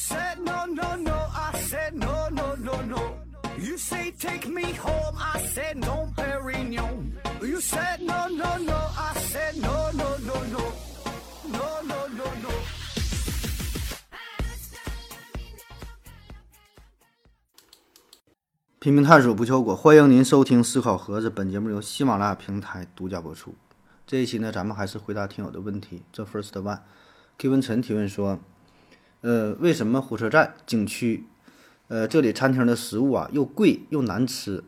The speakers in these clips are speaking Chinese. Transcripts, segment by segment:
said no no no, I said no no no no. You say take me home, I said no, Perignon. You said no no no, I said no no no no, no no no no. 拼命探索不求果，欢迎您收听思考盒子。本节目由喜马拉雅平台独家播出。这一期呢，咱们还是回答听友的问题。这 first one，K 文晨提问说，呃，为什么火车站、景区，呃，这里餐厅的食物啊又贵又难吃？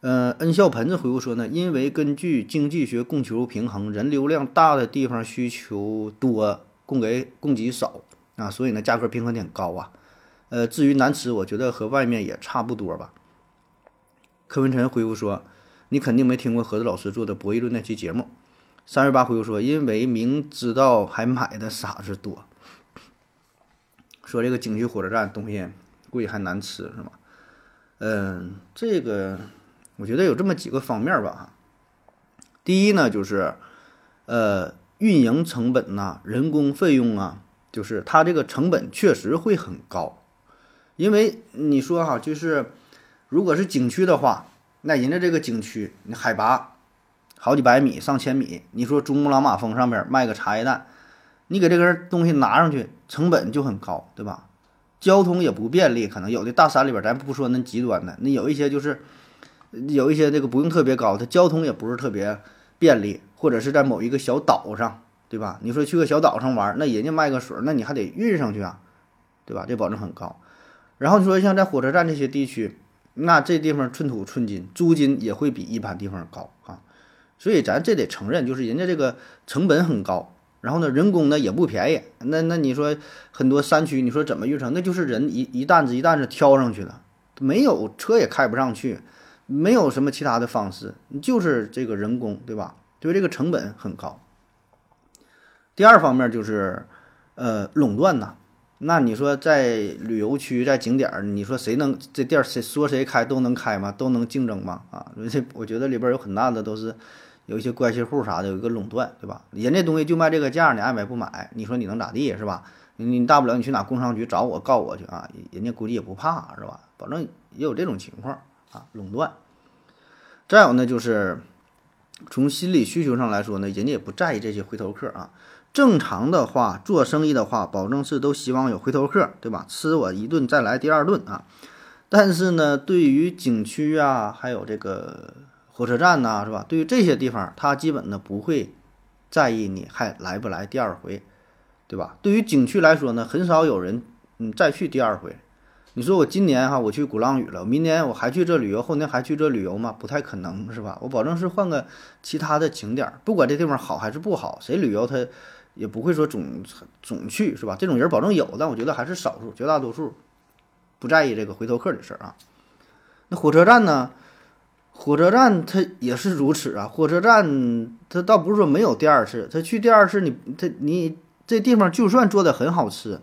呃，恩笑盆子回复说呢，因为根据经济学供求平衡，人流量大的地方需求多，供给供给少啊，所以呢价格平衡点高啊。呃，至于难吃，我觉得和外面也差不多吧。柯文晨回复说：“你肯定没听过盒子老师做的博弈论那期节目。”三十八回复说：“因为明知道还买的傻子多。”说这个景区火车站东西贵还难吃是吗？嗯，这个我觉得有这么几个方面吧。第一呢，就是呃运营成本呐、人工费用啊，就是它这个成本确实会很高。因为你说哈，就是如果是景区的话，那人家这个景区，你海拔好几百米、上千米，你说珠穆朗玛峰上边卖个茶叶蛋，你给这根东西拿上去，成本就很高，对吧？交通也不便利，可能有的大山里边，咱不说那极端的，那有一些就是有一些这个不用特别高，它交通也不是特别便利，或者是在某一个小岛上，对吧？你说去个小岛上玩，那人家卖个水，那你还得运上去啊，对吧？这保证很高。然后你说像在火车站这些地区，那这地方寸土寸金，租金也会比一般地方高啊，所以咱这得承认，就是人家这个成本很高，然后呢，人工呢也不便宜。那那你说很多山区，你说怎么运城？那就是人一一担子一担子挑上去了，没有车也开不上去，没有什么其他的方式，就是这个人工，对吧？对这个成本很高。第二方面就是呃垄断呐。那你说在旅游区在景点，你说谁能这店儿谁说谁开都能开吗？都能竞争吗？啊，这我觉得里边有很大的都是有一些关系户啥的，有一个垄断，对吧？人家东西就卖这个价，你爱买不买？你说你能咋地是吧？你大不了你去哪工商局找我告我去啊，人家估计也不怕是吧？保证也有这种情况啊，垄断。再有呢，就是从心理需求上来说呢，人家也不在意这些回头客啊。正常的话，做生意的话，保证是都希望有回头客，对吧？吃我一顿再来第二顿啊。但是呢，对于景区啊，还有这个火车站呐，是吧？对于这些地方，他基本呢不会在意你还来不来第二回，对吧？对于景区来说呢，很少有人嗯再去第二回。你说我今年哈我去鼓浪屿了，明年我还去这旅游，后年还去这旅游吗？不太可能，是吧？我保证是换个其他的景点，不管这地方好还是不好，谁旅游他。也不会说总总去是吧？这种人保证有，但我觉得还是少数，绝大多数不在意这个回头客的事儿啊。那火车站呢？火车站它也是如此啊。火车站它倒不是说没有第二次，他去第二次你他你这地方就算做的很好吃，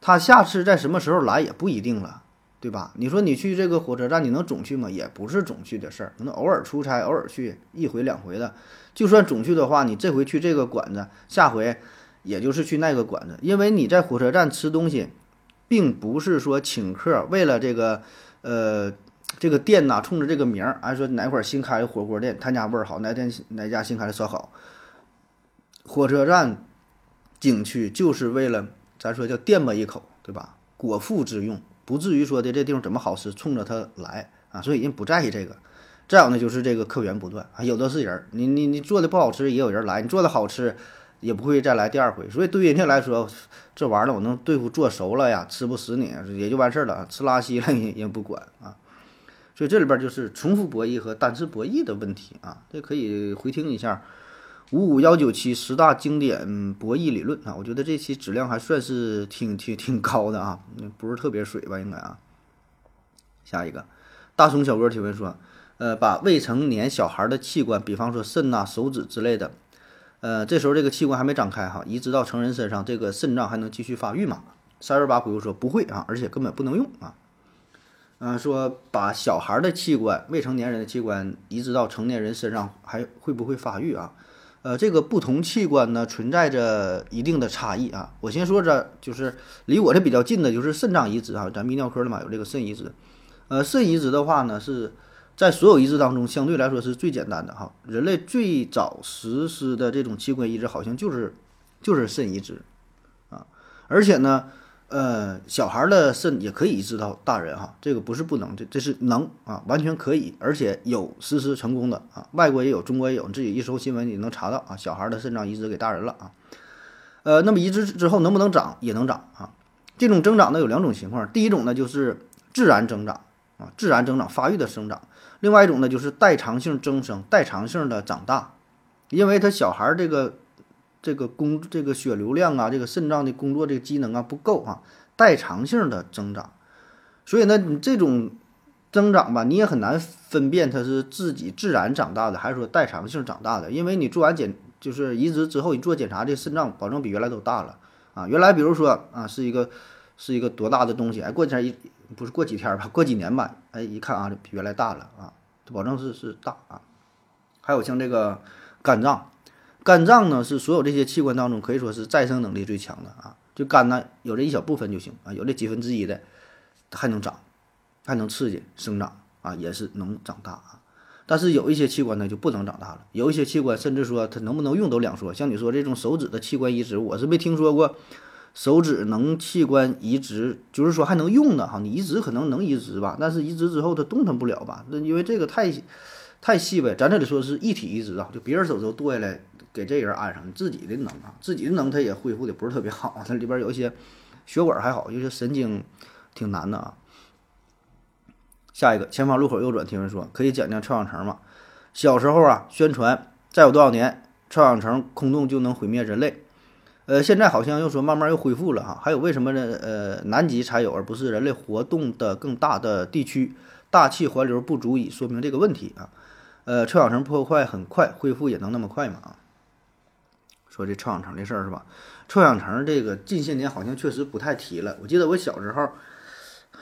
他下次在什么时候来也不一定了。对吧？你说你去这个火车站，你能总去吗？也不是总去的事儿，可能偶尔出差，偶尔去一回两回的。就算总去的话，你这回去这个馆子，下回也就是去那个馆子。因为你在火车站吃东西，并不是说请客，为了这个，呃，这个店呐，冲着这个名儿，还说哪块新开的火锅店，他家味儿好，哪天哪家新开的烧烤。火车站景区就是为了咱说叫垫吧一口，对吧？果腹之用。不至于说的这地方怎么好吃，冲着他来啊，所以人不在意这个。再有呢，就是这个客源不断啊，有的是人，你你你做的不好吃也有人来，你做的好吃也不会再来第二回。所以对于人家来说，这玩意儿我能对付做熟了呀，吃不死你也就完事儿了，吃拉稀了人也不管啊。所以这里边就是重复博弈和单次博弈的问题啊，这可以回听一下。五五幺九七十大经典博弈理论啊，我觉得这期质量还算是挺挺挺高的啊，不是特别水吧？应该啊。下一个，大松小哥提问说，呃，把未成年小孩的器官，比方说肾呐、手指之类的，呃，这时候这个器官还没长开哈，移植到成人身上，这个肾脏还能继续发育吗？三十八回复说不会啊，而且根本不能用啊。嗯，说把小孩的器官、未成年人的器官移植到成年人身上，还会不会发育啊？呃，这个不同器官呢存在着一定的差异啊。我先说着，就是离我这比较近的，就是肾脏移植啊，咱泌尿科的嘛有这个肾移植。呃，肾移植的话呢，是在所有移植当中相对来说是最简单的哈。人类最早实施的这种器官移植，好像就是就是肾移植啊，而且呢。呃，小孩的肾也可以移植到大人哈，这个不是不能，这这是能啊，完全可以，而且有实施成功的啊，外国也有，中国也有，你自己一搜新闻你能查到啊，小孩的肾脏移植给大人了啊。呃，那么移植之后能不能长？也能长啊。这种增长呢有两种情况，第一种呢就是自然增长啊，自然增长发育的生长；另外一种呢就是代偿性增生，代偿性的长大，因为他小孩这个。这个工这个血流量啊，这个肾脏的工作这个机能啊不够啊，代偿性的增长，所以呢，你这种增长吧，你也很难分辨它是自己自然长大的，还是说代偿性长大的，因为你做完检就是移植之后，你做检查，这肾脏保证比原来都大了啊。原来比如说啊，是一个是一个多大的东西，哎，过几天一不是过几天吧，过几年吧，哎，一看啊，比原来大了啊，保证是是大啊。还有像这个肝脏。肝脏呢是所有这些器官当中可以说是再生能力最强的啊，就肝呢有这一小部分就行啊，有这几分之一的还能长，还能刺激生长啊，也是能长大啊。但是有一些器官呢就不能长大了，有一些器官甚至说它能不能用都两说。像你说这种手指的器官移植，我是没听说过手指能器官移植，就是说还能用的哈。你移植可能能移植吧，但是移植之后它动弹不了吧？那因为这个太太细呗。咱这里说是一体移植啊，就别人手头剁下来。给这人安上，自己的能啊，自己的能他也恢复的不是特别好，它里边有一些血管还好，有些神经挺难的啊。下一个前方路口右转，提问说可以讲讲臭氧层吗？小时候啊，宣传再有多少年臭氧层空洞就能毁灭人类，呃，现在好像又说慢慢又恢复了哈。还有为什么呢？呃，南极才有，而不是人类活动的更大的地区，大气环流不足以说明这个问题啊。呃，臭氧层破坏很快，恢复也能那么快吗？啊？说这臭氧层的事儿是吧？臭氧层这个近些年好像确实不太提了。我记得我小时候，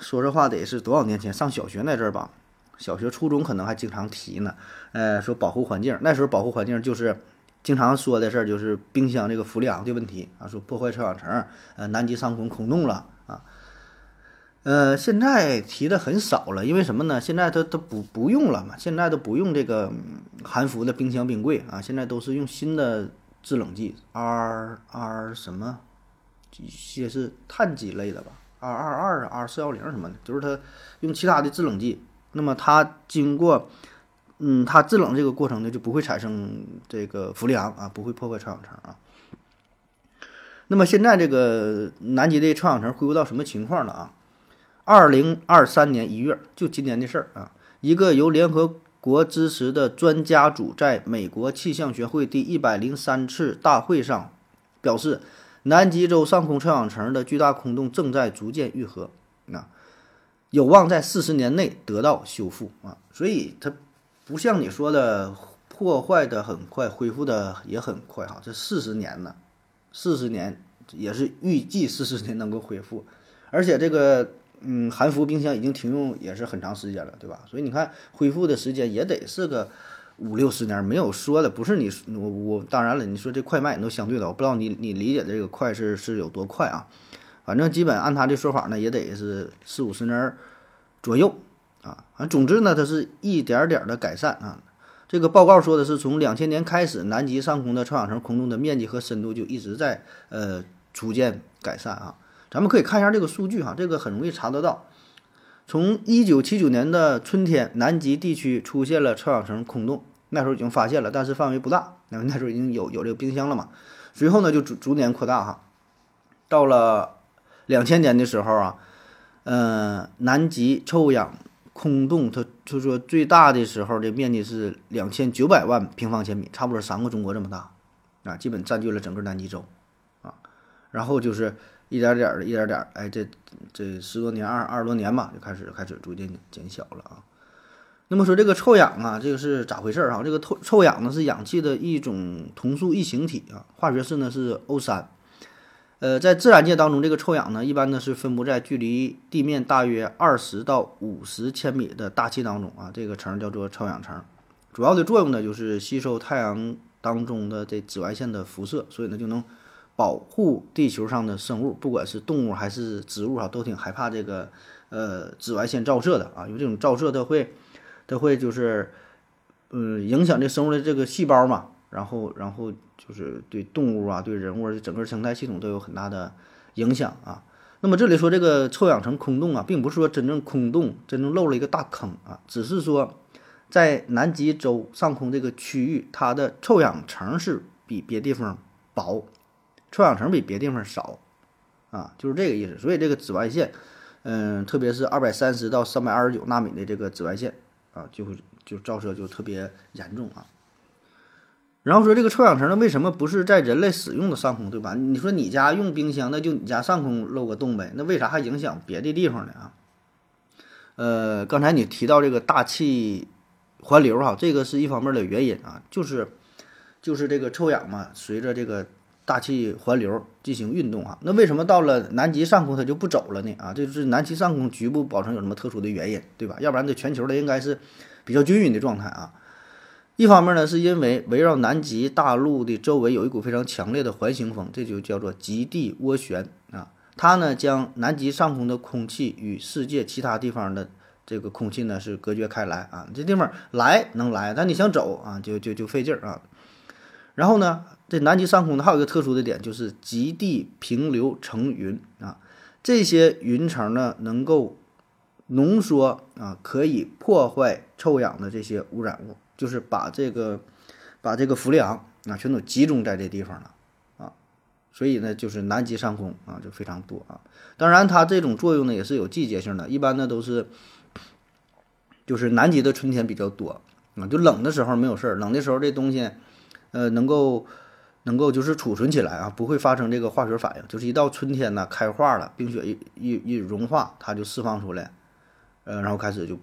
说这话得是多少年前上小学那阵儿吧，小学、初中可能还经常提呢。呃，说保护环境，那时候保护环境就是经常说的事儿，就是冰箱这个氟利昂的问题啊，说破坏臭氧层，呃，南极上空空洞了啊。呃，现在提的很少了，因为什么呢？现在它它不不用了嘛，现在都不用这个含氟的冰箱冰柜啊，现在都是用新的。制冷剂 R R 什么，一些是碳基类的吧，R 二二啊，R 四幺零什么的，就是它用其他的制冷剂，那么它经过，嗯，它制冷这个过程呢，就不会产生这个氟利昂啊，不会破坏臭氧层啊。那么现在这个南极的臭氧层恢复到什么情况了啊？二零二三年一月，就今年的事儿啊，一个由联合国支持的专家组在美国气象学会第一百零三次大会上表示，南极洲上空臭氧层的巨大空洞正在逐渐愈合，啊，有望在四十年内得到修复啊。所以它不像你说的破坏的很快，恢复的也很快哈。这四十年呢，四十年也是预计四十年能够恢复，而且这个。嗯，含氟冰箱已经停用也是很长时间了，对吧？所以你看恢复的时间也得是个五六十年，没有说的不是你我我当然了，你说这快慢也都相对的，我不知道你你理解的这个快是是有多快啊？反正基本按他这说法呢，也得是四五十年左右啊。反正总之呢，它是一点点的改善啊。这个报告说的是从两千年开始，南极上空的臭氧层空洞的面积和深度就一直在呃逐渐改善啊。咱们可以看一下这个数据哈，这个很容易查得到。从一九七九年的春天，南极地区出现了臭氧层空洞，那时候已经发现了，但是范围不大。那那时候已经有有这个冰箱了嘛。随后呢，就逐逐年扩大哈。到了两千年的时候啊，呃，南极臭氧空洞它就说最大的时候的面积是两千九百万平方千米，差不多三个中国这么大啊，基本占据了整个南极洲啊。然后就是。一点点的，一点点，哎，这这十多年，二二十多年吧，就开始开始逐渐减小了啊。那么说这个臭氧啊，这个是咋回事儿啊？这个臭臭氧呢是氧气的一种同素异形体啊，化学式呢是 O 三。呃，在自然界当中，这个臭氧呢一般呢是分布在距离地面大约二十到五十千米的大气当中啊，这个层叫做臭氧层。主要的作用呢就是吸收太阳当中的这紫外线的辐射，所以呢就能保护地球上的生物，不管是动物还是植物啊，都挺害怕这个呃紫外线照射的啊，因为这种照射它会它会就是嗯影响这生物的这个细胞嘛，然后然后就是对动物啊、对人物整个生态系统都有很大的影响啊。那么这里说这个臭氧层空洞啊，并不是说真正空洞，真正漏了一个大坑啊，只是说在南极洲上空这个区域，它的臭氧层是比别地方薄，臭氧层比别地方少啊，就是这个意思。所以这个紫外线，嗯，特别是二百三十到三百二十九纳米的这个紫外线啊，就会就照射就特别严重啊。然后说这个臭氧层呢，为什么不是在人类使用的上空，对吧？你说你家用冰箱，那就你家上空漏个洞呗，那为啥还影响别的地方呢？啊？呃，刚才你提到这个大气环流哈，这个是一方面的原因啊，就是就是这个臭氧嘛，随着这个大气环流进行运动啊。那为什么到了南极上空它就不走了呢？啊，这就是南极上空局部保存有什么特殊的原因，对吧？要不然这全球的应该是比较均匀的状态啊。一方面呢，是因为围绕南极大陆的周围有一股非常强烈的环形风，这就叫做极地涡旋啊。它呢将南极上空的空气与世界其他地方的这个空气呢是隔绝开来啊。这地方来能来，但你想走啊，就就就费劲儿啊。然后呢，这南极上空呢还有一个特殊的点，就是极地平流层云啊。这些云层呢能够浓缩啊，可以破坏臭氧的这些污染物。就是把这个，把这个氟利昂啊全都集中在这地方了啊，所以呢，就是南极上空啊就非常多啊。当然，它这种作用呢也是有季节性的，一般呢都是，就是南极的春天比较多啊，就冷的时候没有事儿，冷的时候这东西，呃，能够能够就是储存起来啊，不会发生这个化学反应。就是一到春天呢，开化了，冰雪一一一融化，它就释放出来，呃，然后开始就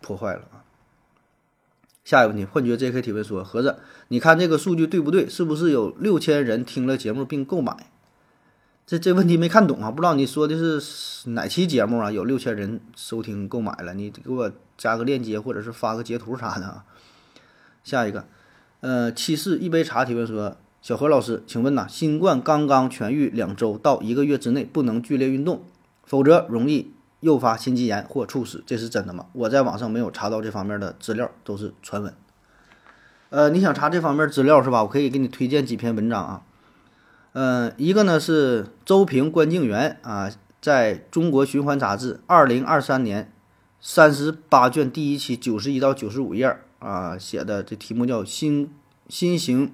破坏了啊。下一个问题，幻觉 J.K. 提问说：“盒子，你看这个数据对不对？是不是有六千人听了节目并购买？这这问题没看懂啊，不知道你说的是哪期节目啊？有六千人收听购买了，你给我加个链接或者是发个截图啥的啊。”下一个，呃，七四一杯茶提问说：“小何老师，请问呐，新冠刚刚痊愈两周到一个月之内不能剧烈运动，否则容易。”诱发心肌炎或猝死，这是真的吗？我在网上没有查到这方面的资料，都是传闻。呃，你想查这方面资料是吧？我可以给你推荐几篇文章啊。嗯，一个呢是周平、关敬元啊，在中国循环杂志二零二三年三十八卷第一期九十一到九十五页啊写的，这题目叫“新新型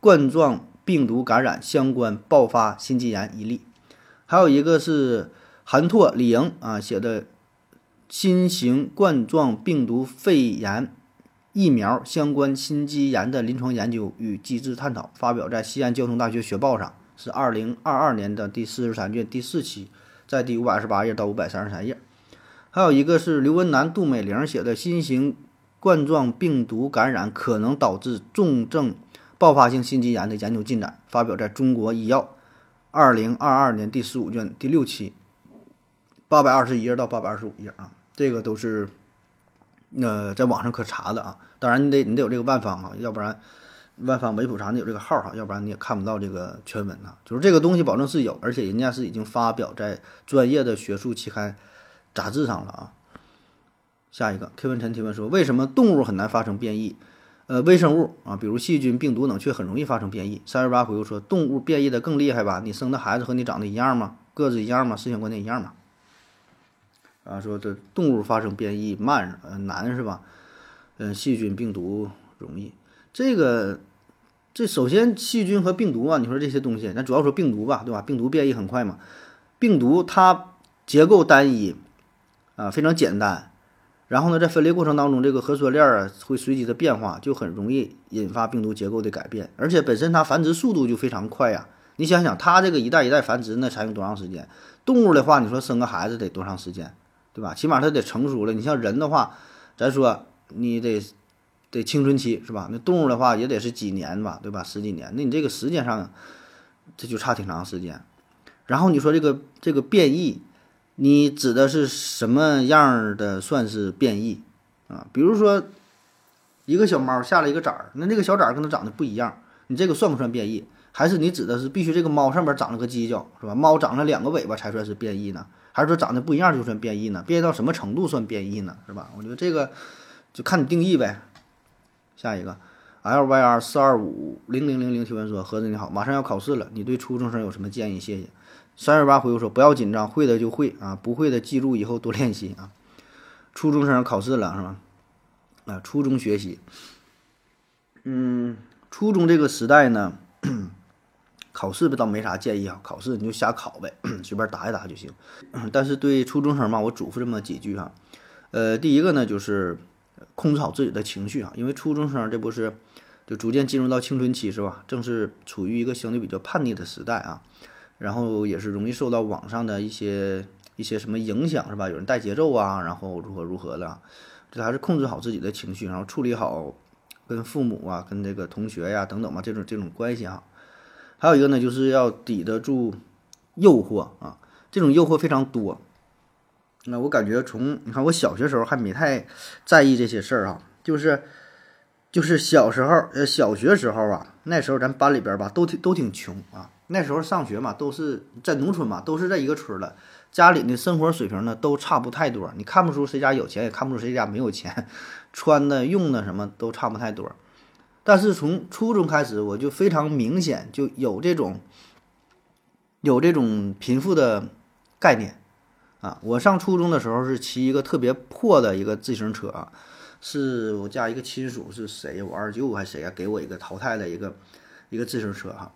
冠状病毒感染相关爆发心肌炎一例”，还有一个是。韩拓、李莹啊写的新型冠状病毒肺炎疫苗相关心肌炎的临床研究与机制探讨，发表在西安交通大学学报上，是二零二二年的第四十三卷第四期，在第五百二十八页到五百三十三页。还有一个是刘文南、杜美玲写的新型冠状病毒感染可能导致重症爆发性心肌炎的研究进展，发表在中国医药二零二二年第十五卷第六期。八百二十一页到八百二十五页啊，这个都是，呃，在网上可查的啊。当然，你得你得有这个万方啊，要不然万方没普查你有这个号哈，要不然你也看不到这个全文呐。就是这个东西保证是有，而且人家是已经发表在专业的学术期刊杂志上了啊。下一个，K 文晨提问说，为什么动物很难发生变异？呃，微生物啊，比如细菌、病毒等，却很容易发生变异。三十八回复说，动物变异的更厉害吧？你生的孩子和你长得一样吗？个子一样吗？思想观念一样吗？啊，说这动物发生变异慢，呃难是吧？嗯，细菌、病毒容易。这个，这首先细菌和病毒啊，你说这些东西，咱主要说病毒吧，对吧？病毒变异很快嘛。病毒它结构单一，啊，非常简单。然后呢，在分裂过程当中，这个核酸链啊会随机的变化，就很容易引发病毒结构的改变。而且本身它繁殖速度就非常快呀。你想想，它这个一代一代繁殖，那才用多长时间？动物的话，你说生个孩子得多长时间？对吧？起码它得成熟了。你像人的话，咱说你得得青春期是吧？那动物的话也得是几年吧，对吧？十几年。那你这个时间上，这就差挺长时间。然后你说这个这个变异，你指的是什么样的算是变异啊？比如说一个小猫下了一个崽儿，那那个小崽儿跟它长得不一样，你这个算不算变异？还是你指的是必须这个猫上面长了个犄角，是吧？猫长了两个尾巴才算是变异呢？还是说长得不一样就算变异呢？变异到什么程度算变异呢？是吧？我觉得这个就看你定义呗。下一个，L Y R 四二五零零零零提问说：盒子你好，马上要考试了，你对初中生有什么建议？谢谢。三二八回复说：不要紧张，会的就会啊，不会的记住以后多练习啊。初中生考试了是吧？啊，初中学习，嗯，初中这个时代呢。考试倒没啥建议啊，考试你就瞎考呗，随便答一答就行。但是对初中生嘛，我嘱咐这么几句哈。呃，第一个呢就是控制好自己的情绪啊，因为初中生这不是就逐渐进入到青春期是吧？正是处于一个相对比较叛逆的时代啊，然后也是容易受到网上的一些一些什么影响是吧？有人带节奏啊，然后如何如何的，这还是控制好自己的情绪，然后处理好跟父母啊、跟这个同学呀等等吧这种这种关系啊。还有一个呢，就是要抵得住诱惑啊，这种诱惑非常多。那我感觉从你看我小学时候还没太在意这些事儿啊，就是就是小时候呃小学时候啊，那时候咱班里边吧都挺都挺穷啊，那时候上学嘛都是在农村嘛，都是在一个村的，家里的生活水平呢都差不太多，你看不出谁家有钱，也看不出谁家没有钱，穿的用的什么都差不太多。但是从初中开始，我就非常明显就有这种有这种贫富的概念啊！我上初中的时候是骑一个特别破的一个自行车啊，是我家一个亲属是谁我二舅还是谁啊？给我一个淘汰的一个一个自行车哈，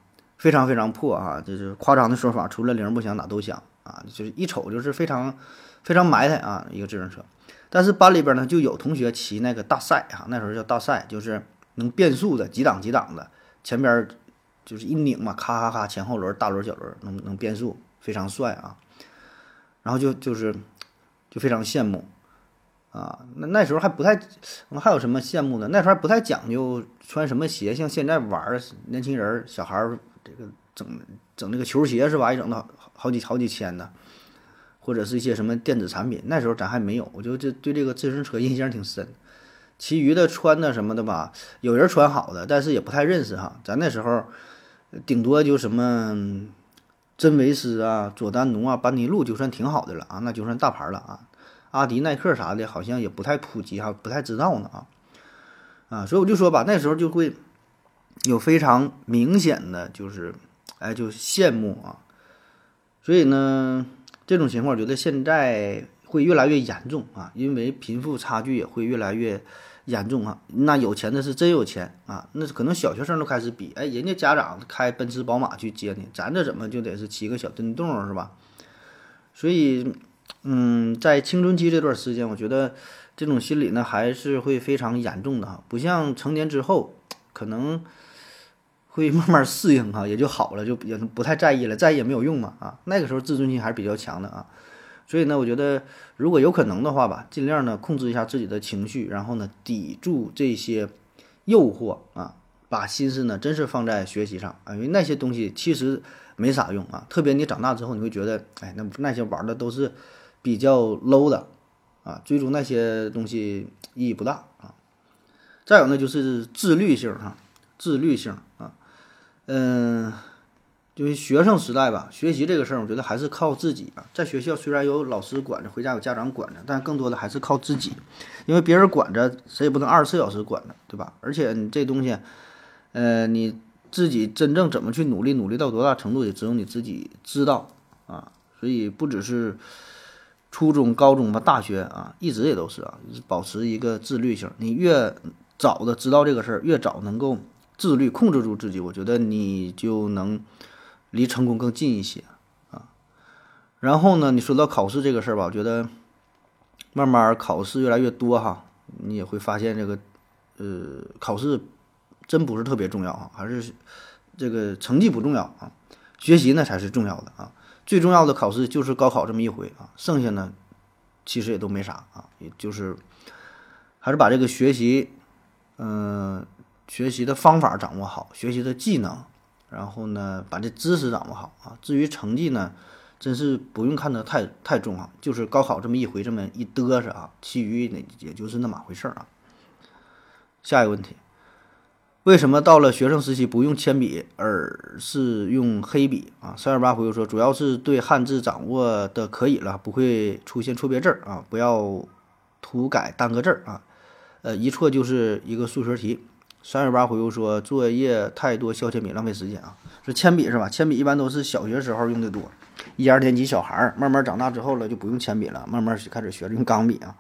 非常非常破啊！就是夸张的说法，除了铃不响哪都响啊！就是一瞅就是非常非常埋汰啊一个自行车。但是班里边呢就有同学骑那个大赛啊，那时候叫大赛，就是。能变速的几档几档的，前边就是一拧嘛，咔咔咔，前后轮、大轮、小轮能能变速，非常帅啊。然后就就是就非常羡慕啊。那那时候还不太，还有什么羡慕的？那时候还不太讲究穿什么鞋，像现在玩儿年轻人小孩儿这个整整那个球鞋是吧？一整到好几好几千呢，或者是一些什么电子产品。那时候咱还没有，我就这对这个自行车印象挺深。其余的穿的什么的吧，有人穿好的，但是也不太认识哈。咱那时候顶多就什么真维斯啊、佐丹奴啊、班尼路就算挺好的了啊，那就算大牌了啊。阿迪耐克啥的，好像也不太普及哈，不太知道呢啊啊。所以我就说吧，那时候就会有非常明显的就是，哎，就羡慕啊。所以呢，这种情况，我觉得现在。会越来越严重啊，因为贫富差距也会越来越严重啊。那有钱的是真有钱啊，那可能小学生都开始比，哎，人家家长开奔驰宝马去接你，咱这怎么就得是骑个小电动是吧？所以，嗯，在青春期这段时间，我觉得这种心理呢还是会非常严重的哈，不像成年之后，可能会慢慢适应哈，也就好了，就也不太在意了，在意也没有用嘛啊。那个时候自尊心还是比较强的啊。所以呢，我觉得如果有可能的话吧，尽量呢控制一下自己的情绪，然后呢抵住这些诱惑啊，把心思呢真是放在学习上啊，因为那些东西其实没啥用啊。特别你长大之后，你会觉得，哎，那那些玩的都是比较 low 的啊，追逐那些东西意义不大啊。再有呢就是自律性哈，自律性嗯。就是学生时代吧，学习这个事儿，我觉得还是靠自己啊。在学校虽然有老师管着，回家有家长管着，但更多的还是靠自己，因为别人管着，谁也不能二十四小时管着，对吧？而且你这东西，呃，你自己真正怎么去努力，努力到多大程度，也只有你自己知道啊。所以不只是初中、高中吧，大学啊，一直也都是啊，保持一个自律性。你越早的知道这个事儿，越早能够自律，控制住自己，我觉得你就能。离成功更近一些啊，然后呢，你说到考试这个事儿吧，我觉得慢慢考试越来越多哈，你也会发现这个呃，考试真不是特别重要啊，还是这个成绩不重要啊，学习呢才是重要的啊，最重要的考试就是高考这么一回啊，剩下呢其实也都没啥啊，也就是还是把这个学习嗯学习的方法掌握好，学习的技能。然后呢，把这知识掌握好啊。至于成绩呢，真是不用看得太太重啊，就是高考这么一回，这么一嘚瑟啊，其余那也就是那么回事儿啊。下一个问题，为什么到了学生时期不用铅笔，而是用黑笔啊？三二八回复说，主要是对汉字掌握的可以了，不会出现错别字啊，不要涂改单个字儿啊，呃，一错就是一个数学题。三二八回复说，作业太多，削铅笔浪费时间啊。说铅笔是吧？铅笔一般都是小学时候用的多，一二年级小孩儿慢慢长大之后了就不用铅笔了，慢慢开始学着用钢笔啊。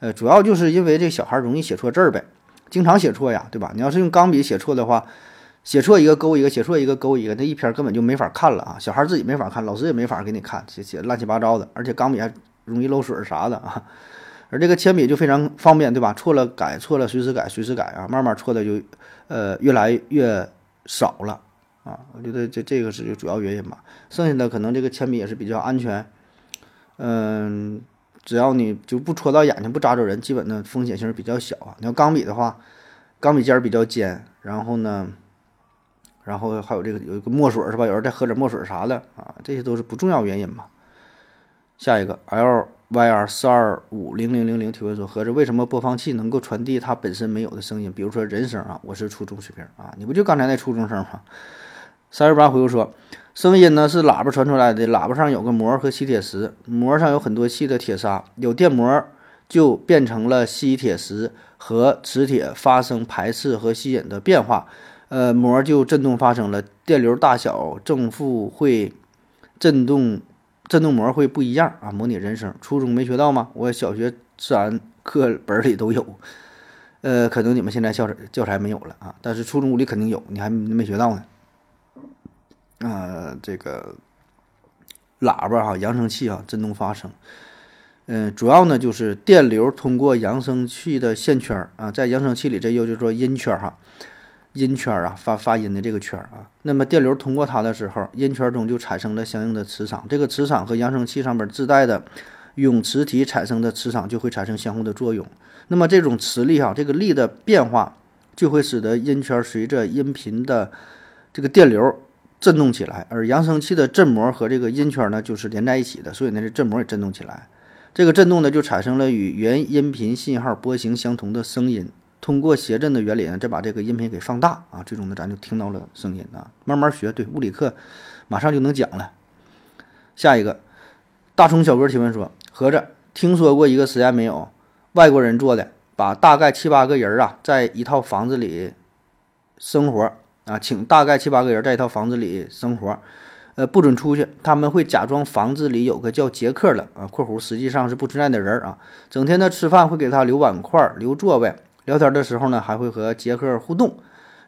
呃，主要就是因为这小孩容易写错字儿呗。经常写错呀，对吧？你要是用钢笔写错的话，写错一个勾一个，写错一个勾一个，那一篇根本就没法看了啊！小孩自己没法看，老师也没法给你看，写写乱七八糟的，而且钢笔还容易漏水啥的啊。而这个铅笔就非常方便，对吧？错了改，错了随时改，随时改啊！慢慢错的就呃越来越少了啊！我觉得这这个是主要原因吧。剩下的可能这个铅笔也是比较安全，嗯。只要你就不戳到眼睛，不扎着人，基本的风险性比较小啊。你要钢笔的话，钢笔尖儿比较尖，然后呢，然后还有这个有一个墨水是吧？有人再喝点墨水啥的啊，这些都是不重要原因嘛。下一个 L Y R 四二五零零零零提问说：合着为什么播放器能够传递它本身没有的声音？比如说人声啊，我是初中水平啊，你不就刚才那初中生吗？三十八回复说。声音呢是喇叭传出来的，喇叭上有个膜和吸铁石，膜上有很多细的铁砂，有电膜就变成了吸铁石和磁铁发生排斥和吸引的变化，呃，膜就振动发生了，电流大小正负会振动，振动膜会不一样啊。模拟人声，初中没学到吗？我小学自然课本里都有，呃，可能你们现在教材教材没有了啊，但是初中物理肯定有，你还没学到呢。啊，这个喇叭哈，扬声器啊，振动发声。嗯，主要呢就是电流通过扬声器的线圈啊，在扬声器里这又就说音圈哈，音圈啊，发发音的这个圈啊。那么电流通过它的时候，音圈中就产生了相应的磁场，这个磁场和扬声器上面自带的永磁体产生的磁场就会产生相互的作用。那么这种磁力哈，这个力的变化就会使得音圈随着音频的这个电流。振动起来，而扬声器的振膜和这个音圈呢，就是连在一起的，所以呢，这振膜也振动起来。这个振动呢，就产生了与原音频信号波形相同的声音。通过谐振的原理呢，再把这个音频给放大啊，最终呢，咱就听到了声音啊。慢慢学，对物理课马上就能讲了。下一个，大葱小哥提问说：合着听说过一个实验没有？外国人做的，把大概七八个人啊，在一套房子里生活。啊，请大概七八个人在一套房子里生活，呃，不准出去。他们会假装房子里有个叫杰克的啊（括弧实际上是不存在的人啊），整天的吃饭会给他留碗筷、留座位，聊天的时候呢还会和杰克互动。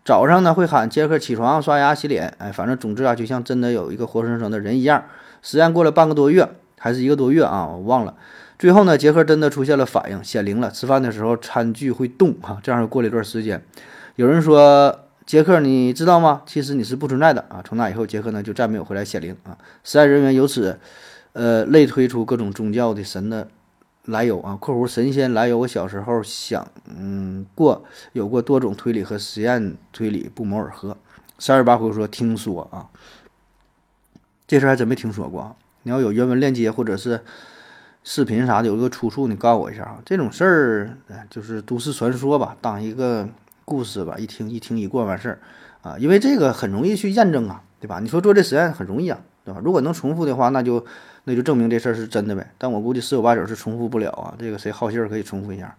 早上呢会喊杰克起床、刷牙、洗脸，哎，反正总之啊，就像真的有一个活生生的人一样。实验过了半个多月，还是一个多月啊，我忘了。最后呢，杰克真的出现了反应，显灵了。吃饭的时候餐具会动啊，这样又过了一段时间。有人说。杰克，你知道吗？其实你是不存在的啊！从那以后，杰克呢就再没有回来显灵啊。实验人员由此，呃，类推出各种宗教的神的来由啊。（括弧神仙来由）我小时候想，嗯，过有过多种推理和实验推理不谋而合。三二八回说听说啊，这事还真没听说过。你要有原文链接或者是视频啥的，有一个出处，你告诉我一下啊。这种事儿，就是都市传说吧，当一个。故事吧，一听一听一过完事儿，啊，因为这个很容易去验证啊，对吧？你说做这实验很容易啊，对吧？如果能重复的话，那就那就证明这事儿是真的呗。但我估计十有八九是重复不了啊。这个谁好信儿可以重复一下。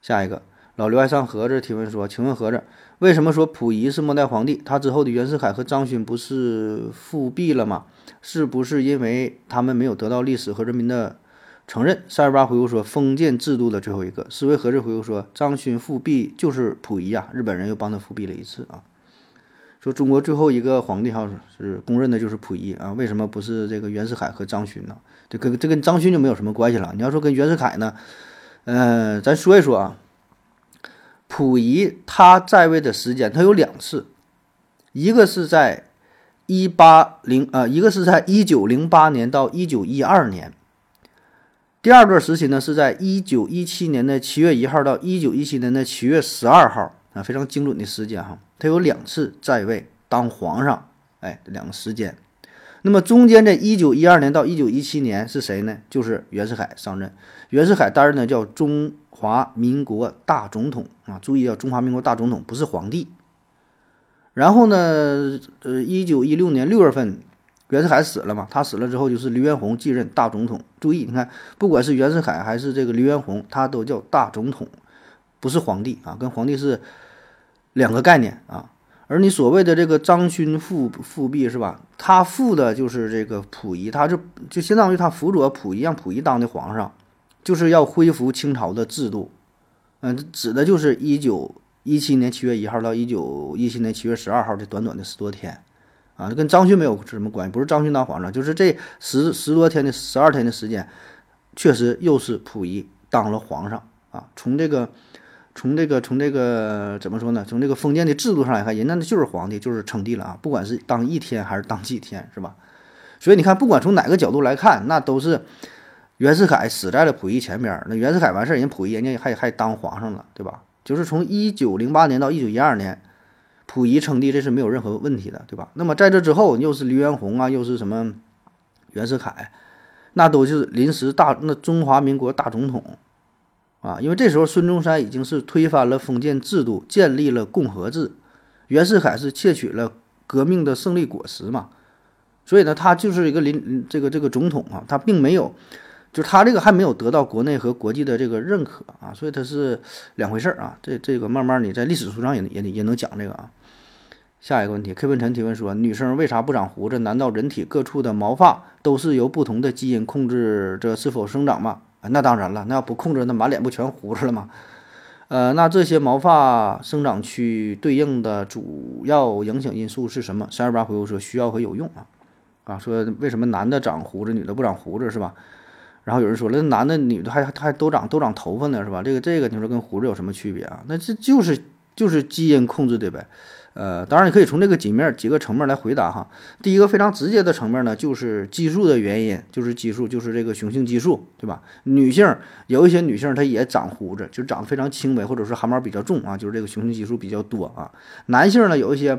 下一个老刘爱上盒子提问说：“请问盒子，为什么说溥仪是末代皇帝？他之后的袁世凯和张勋不是复辟了吗？是不是因为他们没有得到历史和人民的？”承认三十八回复说封建制度的最后一个思维和这回复说张勋复辟就是溥仪啊，日本人又帮他复辟了一次啊。说中国最后一个皇帝哈是公认的就是溥仪啊，为什么不是这个袁世凯和张勋呢？这跟这跟张勋就没有什么关系了。你要说跟袁世凯呢，呃，咱说一说啊，溥仪他在位的时间他有两次，一个是在一八零啊，一个是在一九零八年到一九一二年。第二段时期呢，是在一九一七年的七月一号到一九一七年的七月十二号啊，非常精准的时间哈。他有两次在位当皇上，哎，两个时间。那么中间这一九一二年到一九一七年是谁呢？就是袁世凯上任。袁世凯担任的叫中华民国大总统啊，注意啊，中华民国大总统不是皇帝。然后呢，呃，一九一六年六月份，袁世凯死了嘛，他死了之后就是黎元洪继任大总统。注意，你看，不管是袁世凯还是这个黎元洪，他都叫大总统，不是皇帝啊，跟皇帝是两个概念啊。而你所谓的这个张勋复复辟是吧？他复的就是这个溥仪，他就就相当于他辅佐溥仪，让溥仪当的皇上，就是要恢复清朝的制度。嗯，指的就是一九一七年七月一号到一九一七年七月十二号这短短的十多天，啊，跟张勋没有什么关系，不是张勋当皇上，就是这十十多天的十二天的时间，确实又是溥仪当了皇上啊，从这个。从这个从这个怎么说呢？从这个封建的制度上来看，人家那就是皇帝，就是称帝了啊！不管是当一天还是当几天，是吧？所以你看，不管从哪个角度来看，那都是袁世凯死在了溥仪前边。那袁世凯完事儿，人溥仪人家还还当皇上了，对吧？就是从一九零八年到一九一二年，溥仪称帝，这是没有任何问题的，对吧？那么在这之后，又是黎元洪啊，又是什么袁世凯，那都是临时大那中华民国大总统。啊，因为这时候孙中山已经是推翻了封建制度，建立了共和制，袁世凯是窃取了革命的胜利果实嘛，所以呢，他就是一个临这个这个总统啊，他并没有，就他这个还没有得到国内和国际的这个认可啊，所以他是两回事儿啊。这这个慢慢你在历史书上也也也能讲这个啊。下一个问题，K 文晨提问说，女生为啥不长胡子？难道人体各处的毛发都是由不同的基因控制着是否生长吗？啊，那当然了，那要不控制，那满脸不全胡子了吗？呃，那这些毛发生长区对应的主要影响因素是什么？三二八回复说需要和有用啊，啊，说为什么男的长胡子，女的不长胡子是吧？然后有人说了，男的女的还还都长都长头发呢是吧？这个这个你说跟胡子有什么区别啊？那这就是就是基因控制的呗。呃，当然你可以从这个几面几个层面来回答哈。第一个非常直接的层面呢，就是激素的原因，就是激素，就是这个雄性激素，对吧？女性有一些女性她也长胡子，就长得非常轻微，或者是汗毛比较重啊，就是这个雄性激素比较多啊。男性呢有一些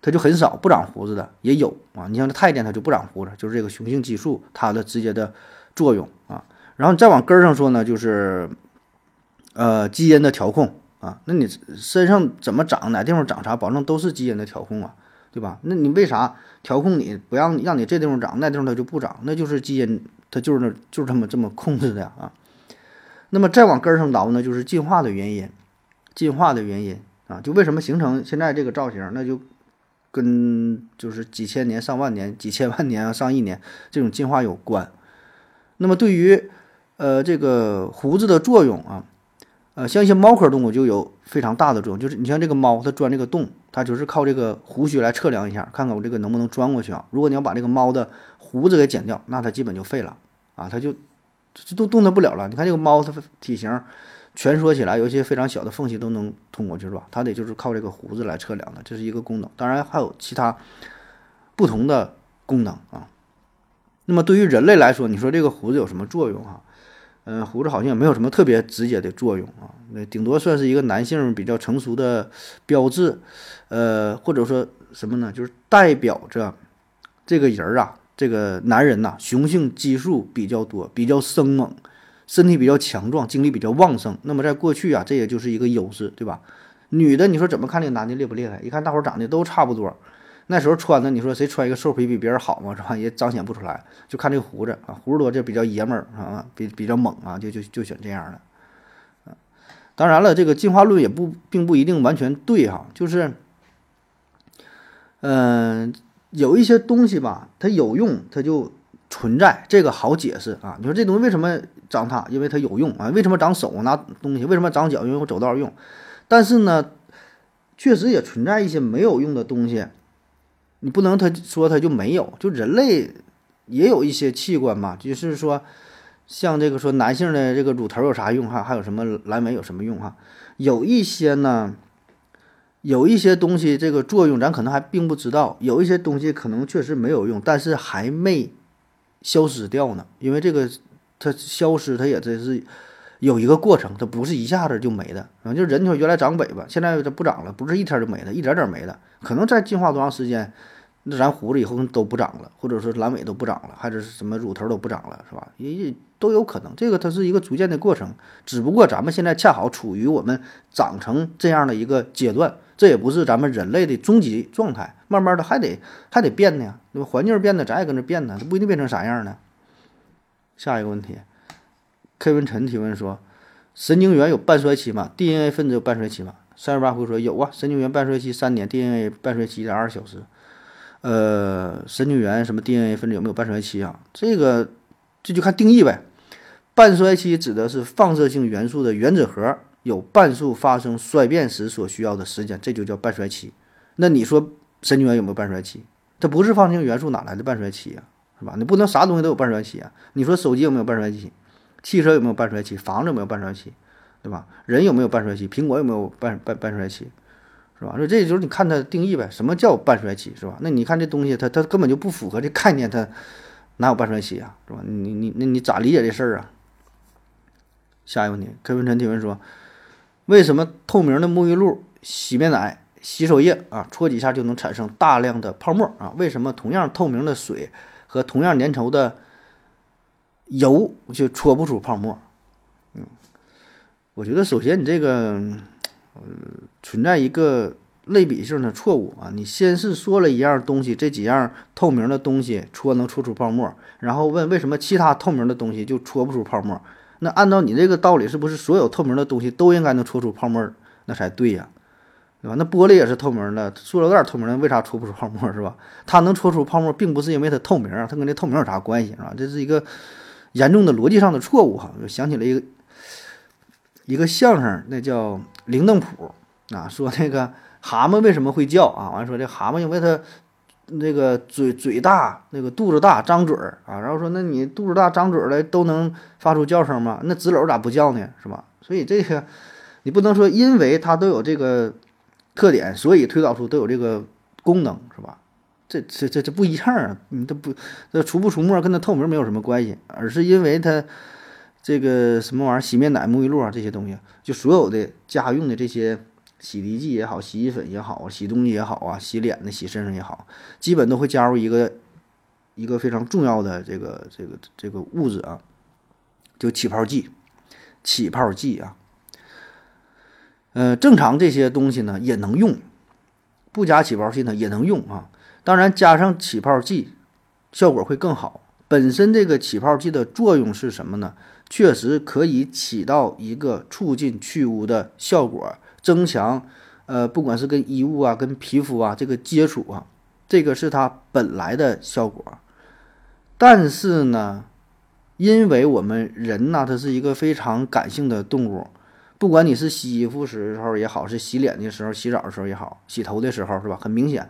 他就很少不长胡子的也有啊。你像这太监他就不长胡子，就是这个雄性激素它的直接的作用啊。然后你再往根儿上说呢，就是呃基因的调控。啊，那你身上怎么长，哪地方长啥，保证都是基因的调控啊，对吧？那你为啥调控你不让让你这地方长，那地方它就不长？那就是基因，它就是那就是这么这么控制的啊。那么再往根上倒呢，就是进化的原因，进化的原因啊，就为什么形成现在这个造型，那就跟就是几千年、上万年、几千万年啊、上亿年这种进化有关。那么对于呃这个胡子的作用啊。呃，像一些猫科动物就有非常大的作用，就是你像这个猫，它钻这个洞，它就是靠这个胡须来测量一下，看看我这个能不能钻过去啊。如果你要把这个猫的胡子给剪掉，那它基本就废了啊，它就这都动弹不了了。你看这个猫，它体型蜷缩起来，有一些非常小的缝隙都能通过去，是吧？它得就是靠这个胡子来测量的，这是一个功能。当然还有其他不同的功能啊。那么对于人类来说，你说这个胡子有什么作用啊？嗯，胡子好像也没有什么特别直接的作用啊，那顶多算是一个男性比较成熟的标志，呃，或者说什么呢？就是代表着这个人儿啊，这个男人呐，雄性激素比较多，比较生猛，身体比较强壮，精力比较旺盛。那么在过去啊，这也就是一个优势，对吧？女的，你说怎么看这个男的厉不厉害？一看大伙长得都差不多。那时候穿的，你说谁穿一个兽皮比别人好嘛？是吧？也彰显不出来，就看这个胡子啊，胡子多就比较爷们儿啊，比比较猛啊，就就就选这样的。啊，当然了，这个进化论也不并不一定完全对哈，就是，嗯，有一些东西吧，它有用，它就存在，这个好解释啊。你说这东西为什么长它？因为它有用啊。为什么长手拿东西？为什么长脚？因为我走道用。但是呢，确实也存在一些没有用的东西。你不能他说他就没有，就人类也有一些器官嘛，就是说，像这个说男性的这个乳头有啥用哈？还有什么阑尾有什么用哈？有一些呢，有一些东西这个作用咱可能还并不知道，有一些东西可能确实没有用，但是还没消失掉呢，因为这个它消失它也真是有一个过程，它不是一下子就没的啊。就人说原来长尾巴，现在它不长了，不是一天就没的，一点点没的，可能在进化多长时间。那咱胡子以后都不长了，或者说阑尾都不长了，还是什么乳头都不长了，是吧？也也都有可能。这个它是一个逐渐的过程，只不过咱们现在恰好处于我们长成这样的一个阶段，这也不是咱们人类的终极状态，慢慢的还得还得变呢，对吧？环境变的，咱也跟着变呢，这不一定变成啥样呢。下一个问题，K 文晨提问说：神经元有半衰期吗？DNA 分子有半衰期吗？三十八回说有啊，神经元半衰期三年，DNA 半衰期一点二小时。呃，神经元什么 DNA 分子有没有半衰期啊？这个这就看定义呗。半衰期指的是放射性元素的原子核有半数发生衰变时所需要的时间，这就叫半衰期。那你说神经元有没有半衰期？它不是放射性元素哪来的半衰期呀？是吧？你不能啥东西都有半衰期啊？你说手机有没有半衰期？汽车有没有半衰期？房子有没有半衰期？对吧？人有没有半衰期？苹果有没有半半半衰期？是吧？所以这就是你看它定义呗，什么叫半衰期，是吧？那你看这东西，它它根本就不符合这概念，它哪有半衰期啊，是吧？你你那你咋理解这事儿啊？下一个问题，柯文晨提问说，为什么透明的沐浴露、洗面奶、洗手液啊，搓几下就能产生大量的泡沫啊？为什么同样透明的水和同样粘稠的油就搓不出泡沫？嗯，我觉得首先你这个。嗯，存在一个类比性的错误啊！你先是说了一样东西，这几样透明的东西戳能戳出泡沫，然后问为什么其他透明的东西就戳不出泡沫？那按照你这个道理，是不是所有透明的东西都应该能戳出泡沫？那才对呀，对吧？那玻璃也是透明的，塑料袋透明的，为啥戳不出泡沫？是吧？它能戳出泡沫，并不是因为它透明，它跟这透明有啥关系？是吧？这是一个严重的逻辑上的错误哈！我想起了一个。一个相声，那叫铃铛谱啊，说那个蛤蟆为什么会叫啊？完说这蛤蟆因为它那个嘴嘴大，那个肚子大，张嘴儿啊。然后说那你肚子大张嘴儿的都能发出叫声吗？那纸篓咋不叫呢？是吧？所以这个你不能说因为它都有这个特点，所以推导出都有这个功能，是吧？这这这这不一样啊！你这不这出不出沫跟它透明没有什么关系，而是因为它。这个什么玩意儿，洗面奶、沐浴露啊，这些东西，就所有的家用的这些洗涤剂也好，洗衣粉也好，洗东西也好啊，洗脸的、洗身上也好，基本都会加入一个一个非常重要的这个这个这个物质啊，就起泡剂。起泡剂啊，呃，正常这些东西呢也能用，不加起泡剂呢也能用啊。当然，加上起泡剂，效果会更好。本身这个起泡剂的作用是什么呢？确实可以起到一个促进去污的效果，增强，呃，不管是跟衣物啊、跟皮肤啊这个接触啊，这个是它本来的效果。但是呢，因为我们人呢，它是一个非常感性的动物，不管你是洗衣服时候也好，是洗脸的时候、洗澡的时候也好，洗头的时候是吧？很明显，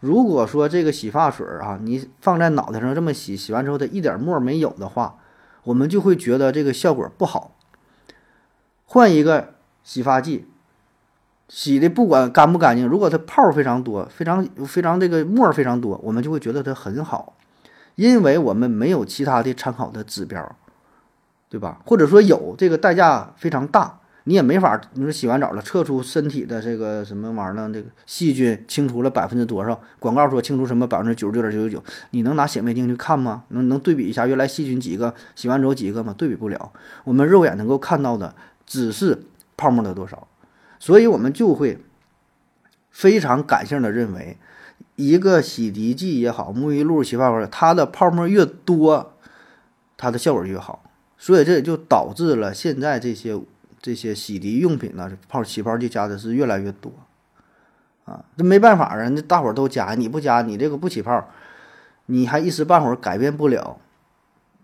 如果说这个洗发水啊，你放在脑袋上这么洗，洗完之后它一点沫没有的话。我们就会觉得这个效果不好，换一个洗发剂，洗的不管干不干净，如果它泡非常多，非常非常这个沫非常多，我们就会觉得它很好，因为我们没有其他的参考的指标，对吧？或者说有这个代价非常大。你也没法，你说洗完澡了测出身体的这个什么玩意儿呢？这个细菌清除了百分之多少？广告说清除什么百分之九十九点九九九，你能拿显微镜去看吗？能能对比一下原来细菌几个，洗完之后几个吗？对比不了。我们肉眼能够看到的只是泡沫的多少，所以我们就会非常感性的认为，一个洗涤剂也好，沐浴露、洗发水，它的泡沫越多，它的效果越好。所以这也就导致了现在这些。这些洗涤用品呢，泡起泡剂加的是越来越多，啊，这没办法啊，那大伙儿都加，你不加，你这个不起泡，你还一时半会儿改变不了，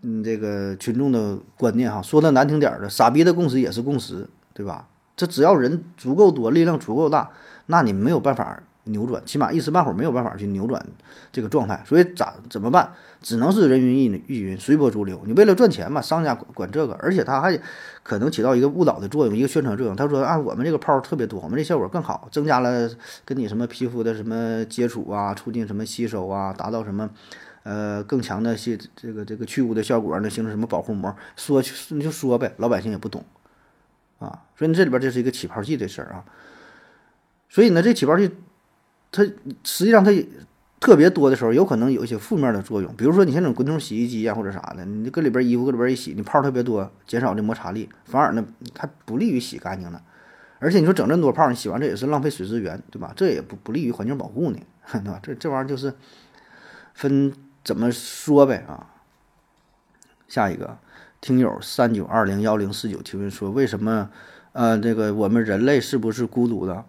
嗯，这个群众的观念哈，说的难听点儿的，傻逼的共识也是共识，对吧？这只要人足够多，力量足够大，那你没有办法。扭转，起码一时半会儿没有办法去扭转这个状态，所以咋怎么办？只能是人云亦云，随波逐流。你为了赚钱嘛，商家管管这个，而且他还可能起到一个误导的作用，一个宣传作用。他说啊，我们这个泡特别多，我们这效果更好，增加了跟你什么皮肤的什么接触啊，促进什么吸收啊，达到什么呃更强的吸这个这个去污的效果，那形成什么保护膜？说你就说呗，老百姓也不懂啊。所以你这里边这是一个起泡剂的事儿啊。所以呢，这起泡剂。它实际上它特别多的时候，有可能有一些负面的作用。比如说，你像那种滚筒洗衣机呀，或者啥的，你搁里边衣服搁里边一洗，你泡特别多，减少这摩擦力，反而呢，它不利于洗干净了。而且你说整这么多泡，你洗完这也是浪费水资源，对吧？这也不不利于环境保护呢，对吧？这这玩意儿就是分怎么说呗啊。下一个听友三九二零幺零四九提问说，为什么呃这个我们人类是不是孤独的？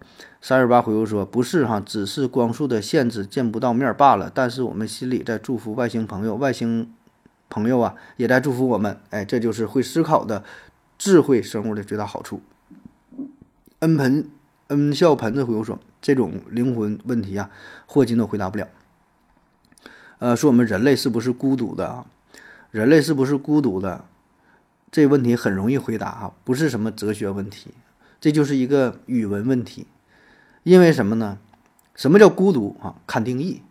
三十八回复说不是哈，只是光速的限制见不到面罢了。但是我们心里在祝福外星朋友，外星朋友啊也在祝福我们。哎，这就是会思考的智慧生物的最大好处。恩盆恩笑盆子回复说，这种灵魂问题啊，霍金都回答不了。呃，说我们人类是不是孤独的啊？人类是不是孤独的？这问题很容易回答啊，不是什么哲学问题，这就是一个语文问题。因为什么呢？什么叫孤独啊？看定义，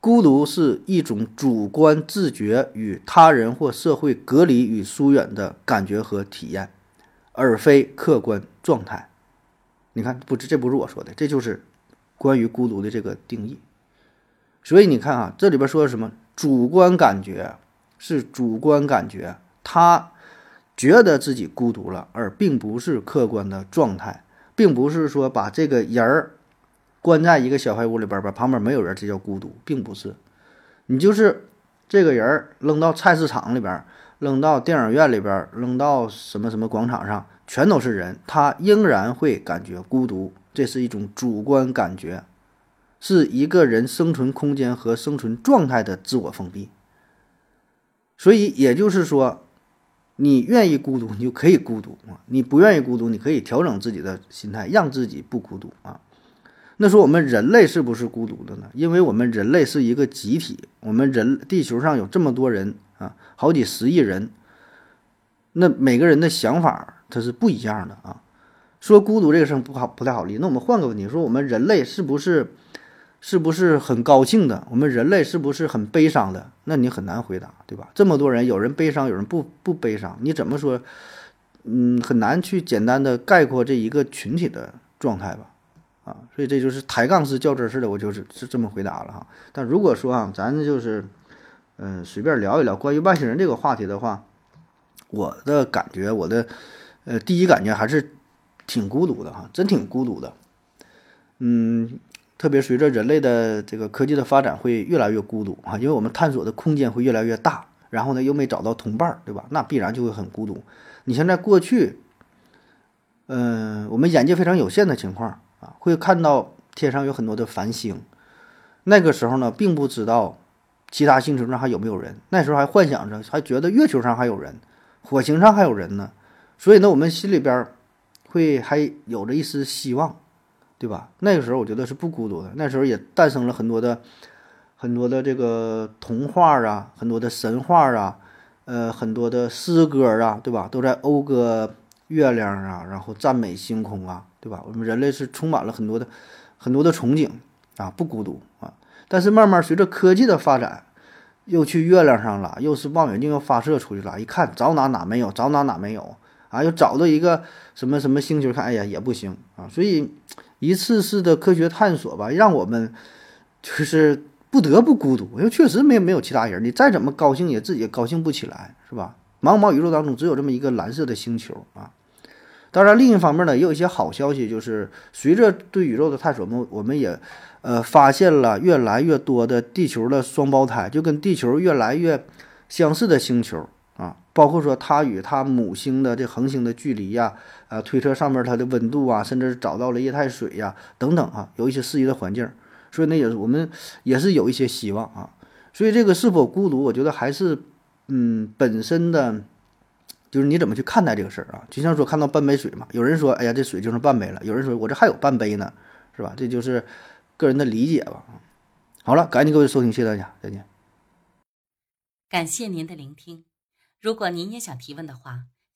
孤独是一种主观自觉与他人或社会隔离与疏远的感觉和体验，而非客观状态。你看，不，这不是我说的，这就是关于孤独的这个定义。所以你看啊，这里边说的什么？主观感觉是主观感觉，他觉得自己孤独了，而并不是客观的状态。并不是说把这个人儿关在一个小黑屋里边儿，旁边没有人，这叫孤独，并不是。你就是这个人儿扔到菜市场里边，扔到电影院里边，扔到什么什么广场上，全都是人，他仍然会感觉孤独。这是一种主观感觉，是一个人生存空间和生存状态的自我封闭。所以也就是说。你愿意孤独，你就可以孤独啊！你不愿意孤独，你可以调整自己的心态，让自己不孤独啊。那说我们人类是不是孤独的呢？因为我们人类是一个集体，我们人地球上有这么多人啊，好几十亿人，那每个人的想法它是不一样的啊。说孤独这个事儿不好，不太好理。那我们换个问题，说我们人类是不是？是不是很高兴的？我们人类是不是很悲伤的？那你很难回答，对吧？这么多人，有人悲伤，有人不不悲伤，你怎么说？嗯，很难去简单的概括这一个群体的状态吧？啊，所以这就是抬杠式较真似的，我就是是这么回答了哈。但如果说啊，咱就是嗯随便聊一聊关于外星人这个话题的话，我的感觉，我的呃第一感觉还是挺孤独的哈，真挺孤独的，嗯。特别随着人类的这个科技的发展，会越来越孤独啊，因为我们探索的空间会越来越大，然后呢又没找到同伴，对吧？那必然就会很孤独。你像在过去，嗯，我们眼界非常有限的情况啊，会看到天上有很多的繁星，那个时候呢，并不知道其他星球上还有没有人，那时候还幻想着，还觉得月球上还有人，火星上还有人呢，所以呢，我们心里边会还有着一丝希望。对吧？那个时候我觉得是不孤独的。那时候也诞生了很多的、很多的这个童话啊，很多的神话啊，呃，很多的诗歌啊，对吧？都在讴歌月亮啊，然后赞美星空啊，对吧？我们人类是充满了很多的、很多的憧憬啊，不孤独啊。但是慢慢随着科技的发展，又去月亮上了，又是望远镜又发射出去了，一看找哪哪没有，找哪哪没有啊，又找到一个什么什么星球看，哎呀也不行啊，所以。一次次的科学探索吧，让我们就是不得不孤独，因为确实没没有其他人，你再怎么高兴也自己高兴不起来，是吧？茫茫宇宙当中只有这么一个蓝色的星球啊。当然，另一方面呢，也有一些好消息，就是随着对宇宙的探索，我们我们也呃发现了越来越多的地球的双胞胎，就跟地球越来越相似的星球。啊，包括说它与它母星的这恒星的距离呀，啊推测上面它的温度啊，甚至找到了液态水呀，等等啊，有一些适宜的环境，所以呢，也是我们也是有一些希望啊。所以这个是否孤独，我觉得还是嗯本身的，就是你怎么去看待这个事儿啊？就像说看到半杯水嘛，有人说哎呀这水就剩半杯了，有人说我这还有半杯呢，是吧？这就是个人的理解吧。好了，感谢各位收听，谢谢大家，再见。感谢您的聆听。如果您也想提问的话，